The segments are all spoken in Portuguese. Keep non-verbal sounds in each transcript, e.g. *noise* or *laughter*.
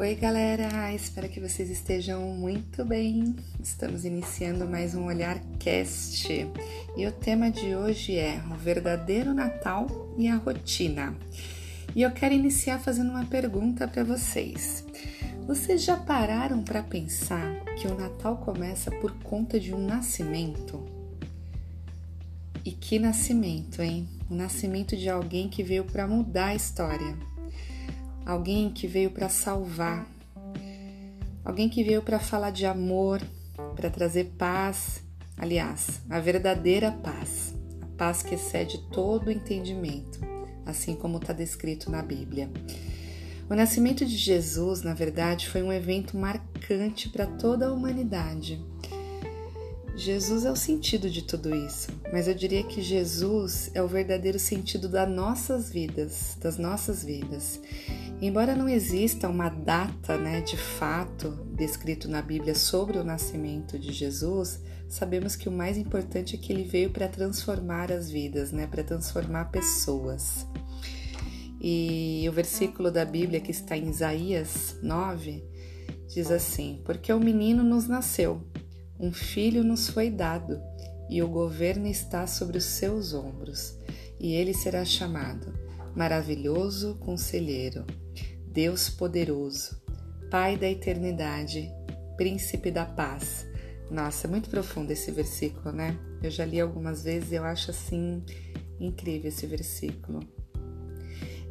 Oi, galera! Espero que vocês estejam muito bem. Estamos iniciando mais um Olhar Cast e o tema de hoje é o verdadeiro Natal e a rotina. E eu quero iniciar fazendo uma pergunta para vocês. Vocês já pararam para pensar que o Natal começa por conta de um nascimento? E que nascimento, hein? O nascimento de alguém que veio para mudar a história alguém que veio para salvar, alguém que veio para falar de amor, para trazer paz, aliás, a verdadeira paz, a paz que excede todo o entendimento, assim como está descrito na Bíblia. O nascimento de Jesus, na verdade, foi um evento marcante para toda a humanidade. Jesus é o sentido de tudo isso, mas eu diria que Jesus é o verdadeiro sentido das nossas vidas, das nossas vidas. Embora não exista uma data né, de fato descrito na Bíblia sobre o nascimento de Jesus, sabemos que o mais importante é que ele veio para transformar as vidas, né, para transformar pessoas. E o versículo da Bíblia que está em Isaías 9 diz assim: Porque o menino nos nasceu, um filho nos foi dado, e o governo está sobre os seus ombros, e ele será chamado Maravilhoso Conselheiro Deus poderoso, Pai da eternidade, Príncipe da paz. Nossa, é muito profundo esse versículo, né? Eu já li algumas vezes e eu acho assim incrível esse versículo.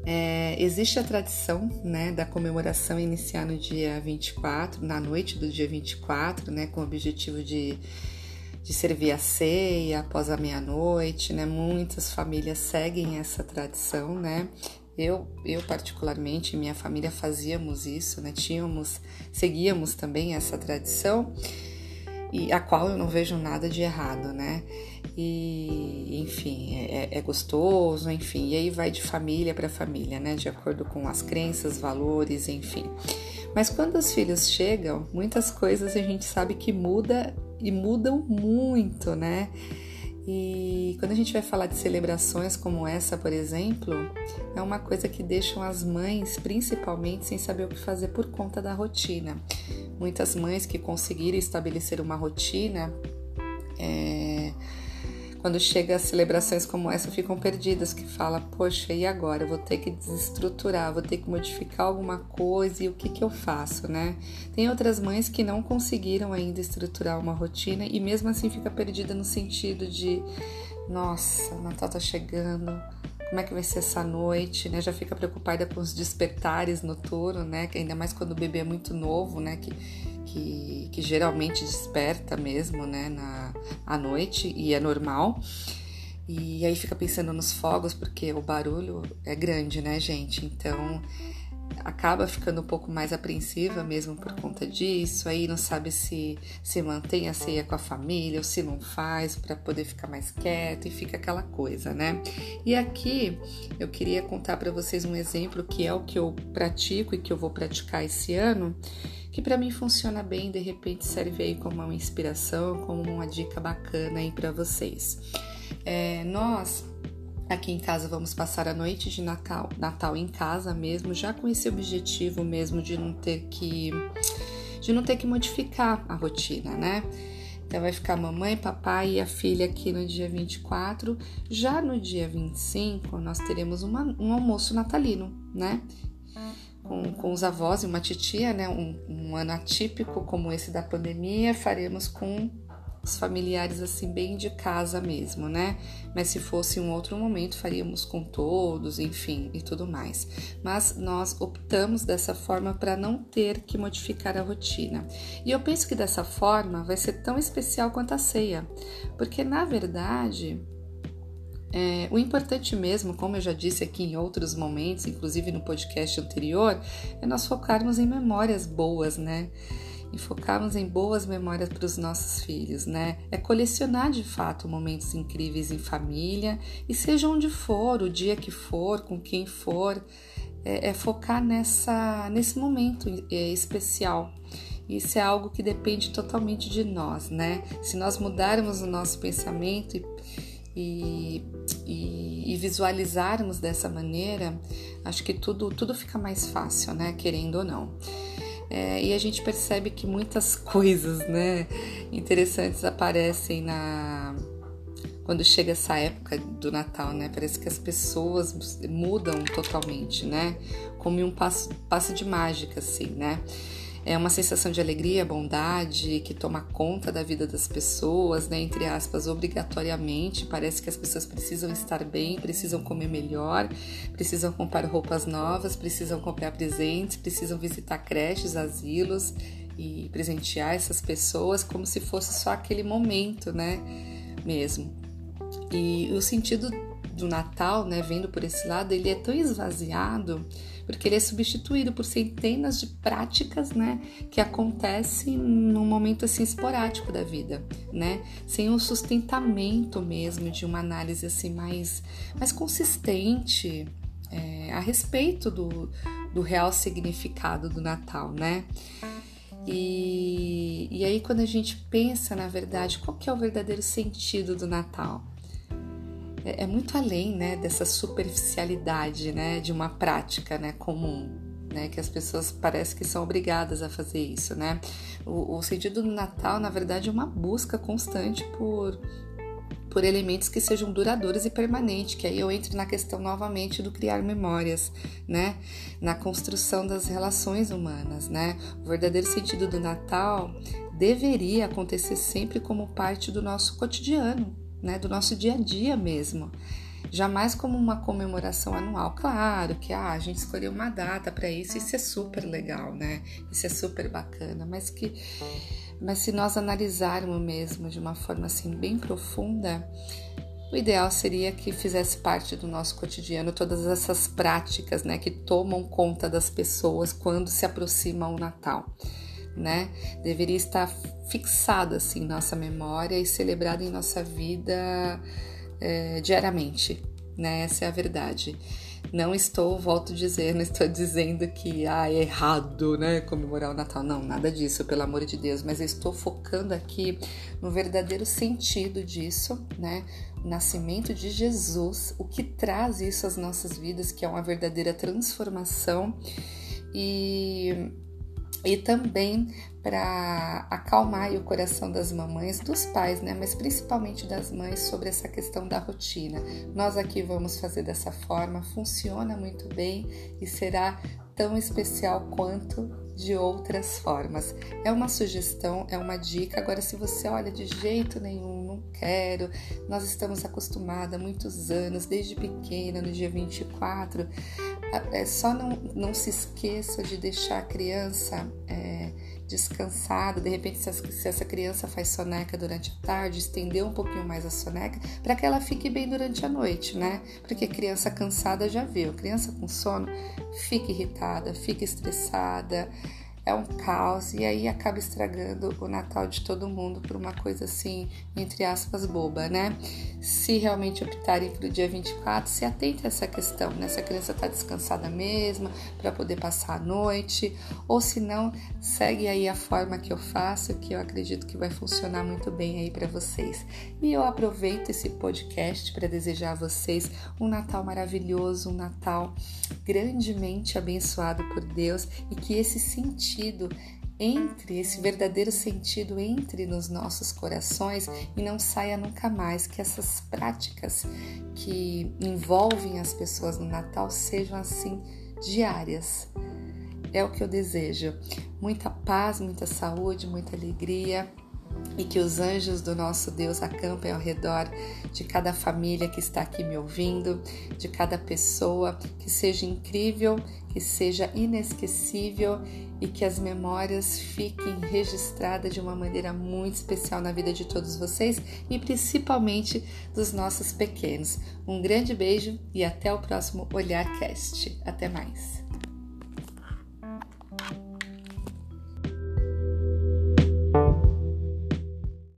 É, existe a tradição né, da comemoração iniciar no dia 24, na noite do dia 24, né, com o objetivo de, de servir a ceia após a meia-noite. Né? Muitas famílias seguem essa tradição, né? Eu, eu particularmente, minha família fazíamos isso, né? Tínhamos, seguíamos também essa tradição e a qual eu não vejo nada de errado, né? E, enfim, é, é gostoso, enfim, e aí vai de família para família, né? De acordo com as crenças, valores, enfim. Mas quando os filhos chegam, muitas coisas a gente sabe que muda e mudam muito, né? E quando a gente vai falar de celebrações como essa, por exemplo, é uma coisa que deixam as mães, principalmente, sem saber o que fazer por conta da rotina. Muitas mães que conseguiram estabelecer uma rotina é, quando chega a celebrações como essa, ficam perdidas, que fala, poxa, e agora? Eu vou ter que desestruturar, vou ter que modificar alguma coisa e o que, que eu faço, né? Tem outras mães que não conseguiram ainda estruturar uma rotina e mesmo assim fica perdida no sentido de, nossa, Natal tá chegando, como é que vai ser essa noite, né? Já fica preocupada com os despertares noturnos, né? Ainda mais quando o bebê é muito novo, né? Que, que, que geralmente desperta mesmo, né? Na, à noite e é normal. E aí fica pensando nos fogos, porque o barulho é grande, né, gente? Então acaba ficando um pouco mais apreensiva mesmo por conta disso, aí não sabe se se mantém a ceia com a família ou se não faz para poder ficar mais quieto e fica aquela coisa, né? E aqui eu queria contar para vocês um exemplo que é o que eu pratico e que eu vou praticar esse ano, que para mim funciona bem, de repente serve aí como uma inspiração, como uma dica bacana aí para vocês. É, nós Aqui em casa vamos passar a noite de Natal, Natal em casa mesmo, já com esse objetivo mesmo de não ter que de não ter que modificar a rotina, né? Então vai ficar mamãe, papai e a filha aqui no dia 24. Já no dia 25 nós teremos uma, um almoço natalino, né? Com, com os avós e uma titia, né? Um, um ano atípico como esse da pandemia, faremos com os familiares assim bem de casa mesmo, né? Mas se fosse um outro momento, faríamos com todos, enfim, e tudo mais. Mas nós optamos dessa forma para não ter que modificar a rotina. E eu penso que dessa forma vai ser tão especial quanto a ceia, porque na verdade é, o importante mesmo, como eu já disse aqui em outros momentos, inclusive no podcast anterior, é nós focarmos em memórias boas, né? e focarmos em boas memórias para os nossos filhos, né? É colecionar de fato momentos incríveis em família e seja onde for, o dia que for, com quem for, é, é focar nessa nesse momento é, especial. Isso é algo que depende totalmente de nós, né? Se nós mudarmos o nosso pensamento e, e, e, e, visualizarmos dessa maneira, acho que tudo, tudo fica mais fácil, né? Querendo ou não. É, e a gente percebe que muitas *laughs* coisas, né, interessantes aparecem na quando chega essa época do Natal, né? Parece que as pessoas mudam totalmente, né? Como um passo, passo de mágica, assim, né? É uma sensação de alegria, bondade que toma conta da vida das pessoas, né? Entre aspas, obrigatoriamente. Parece que as pessoas precisam estar bem, precisam comer melhor, precisam comprar roupas novas, precisam comprar presentes, precisam visitar creches, asilos e presentear essas pessoas como se fosse só aquele momento, né? Mesmo. E o sentido do Natal, né, vendo por esse lado, ele é tão esvaziado porque ele é substituído por centenas de práticas, né, que acontecem num momento assim esporádico da vida, né, sem um sustentamento mesmo de uma análise assim mais, mais consistente é, a respeito do, do real significado do Natal, né. E, e aí quando a gente pensa na verdade, qual que é o verdadeiro sentido do Natal? É, muito além né, dessa superficialidade né, de uma prática né, comum. Né, que as pessoas parecem que são obrigadas a fazer isso, né? O, o sentido do Natal, na verdade, é uma busca constante por por elementos que sejam duradouros e permanentes, que aí eu entro na questão novamente do criar memórias, né? Na construção das relações humanas, né? O verdadeiro sentido do Natal deveria acontecer sempre como parte do nosso cotidiano, né, do nosso dia a dia mesmo. Jamais como uma comemoração anual. Claro que ah, a gente escolheu uma data para isso, isso é super legal, né? Isso é super bacana, mas que mas se nós analisarmos mesmo de uma forma assim bem profunda, o ideal seria que fizesse parte do nosso cotidiano todas essas práticas, né, que tomam conta das pessoas quando se aproxima o Natal né? Deveria estar fixado assim em nossa memória e celebrado em nossa vida é, diariamente, né? Essa é a verdade. Não estou, volto a dizer, *laughs* não estou dizendo que ah, é errado, né, comemorar o Natal. Não, nada disso, pelo amor de Deus. Mas eu estou focando aqui no verdadeiro sentido disso, né? O nascimento de Jesus, o que traz isso às nossas vidas, que é uma verdadeira transformação. E e também para acalmar o coração das mamães, dos pais, né, mas principalmente das mães sobre essa questão da rotina. Nós aqui vamos fazer dessa forma, funciona muito bem e será tão especial quanto de outras formas. É uma sugestão, é uma dica. Agora, se você olha de jeito nenhum, não quero, nós estamos acostumados há muitos anos, desde pequena, no dia 24, é só não, não se esqueça de deixar a criança é, descansada. De repente, se, se, essa criança faz soneca durante a tarde, estender um pouquinho mais a soneca para que ela fique bem durante a noite, né? Porque criança cansada já viu, criança com sono fica irritada, fica estressada é um caos e aí acaba estragando o Natal de todo mundo por uma coisa assim, entre aspas, boba, né? Se realmente optarem para o dia 24, se atente a essa questão, né? Se a criança está descansada mesmo, para poder passar a noite, ou se não, segue aí a forma que eu faço, que eu acredito que vai funcionar muito bem aí para vocês. E eu aproveito esse podcast para desejar a vocês um Natal maravilhoso, um Natal grandemente abençoado por Deus e que esse sentido sentido entre, esse verdadeiro sentido entre nos nossos corações e não saia nunca mais, que essas práticas que envolvem as pessoas no Natal sejam assim diárias. É o que eu desejo. Muita paz, muita saúde, muita alegria e que os anjos do nosso Deus acampem ao redor de cada família que está aqui me ouvindo, de cada pessoa, que seja incrível, que seja inesquecível e que as memórias fiquem registradas de uma maneira muito especial na vida de todos vocês e principalmente dos nossos pequenos. Um grande beijo e até o próximo Olhar Cast. Até mais.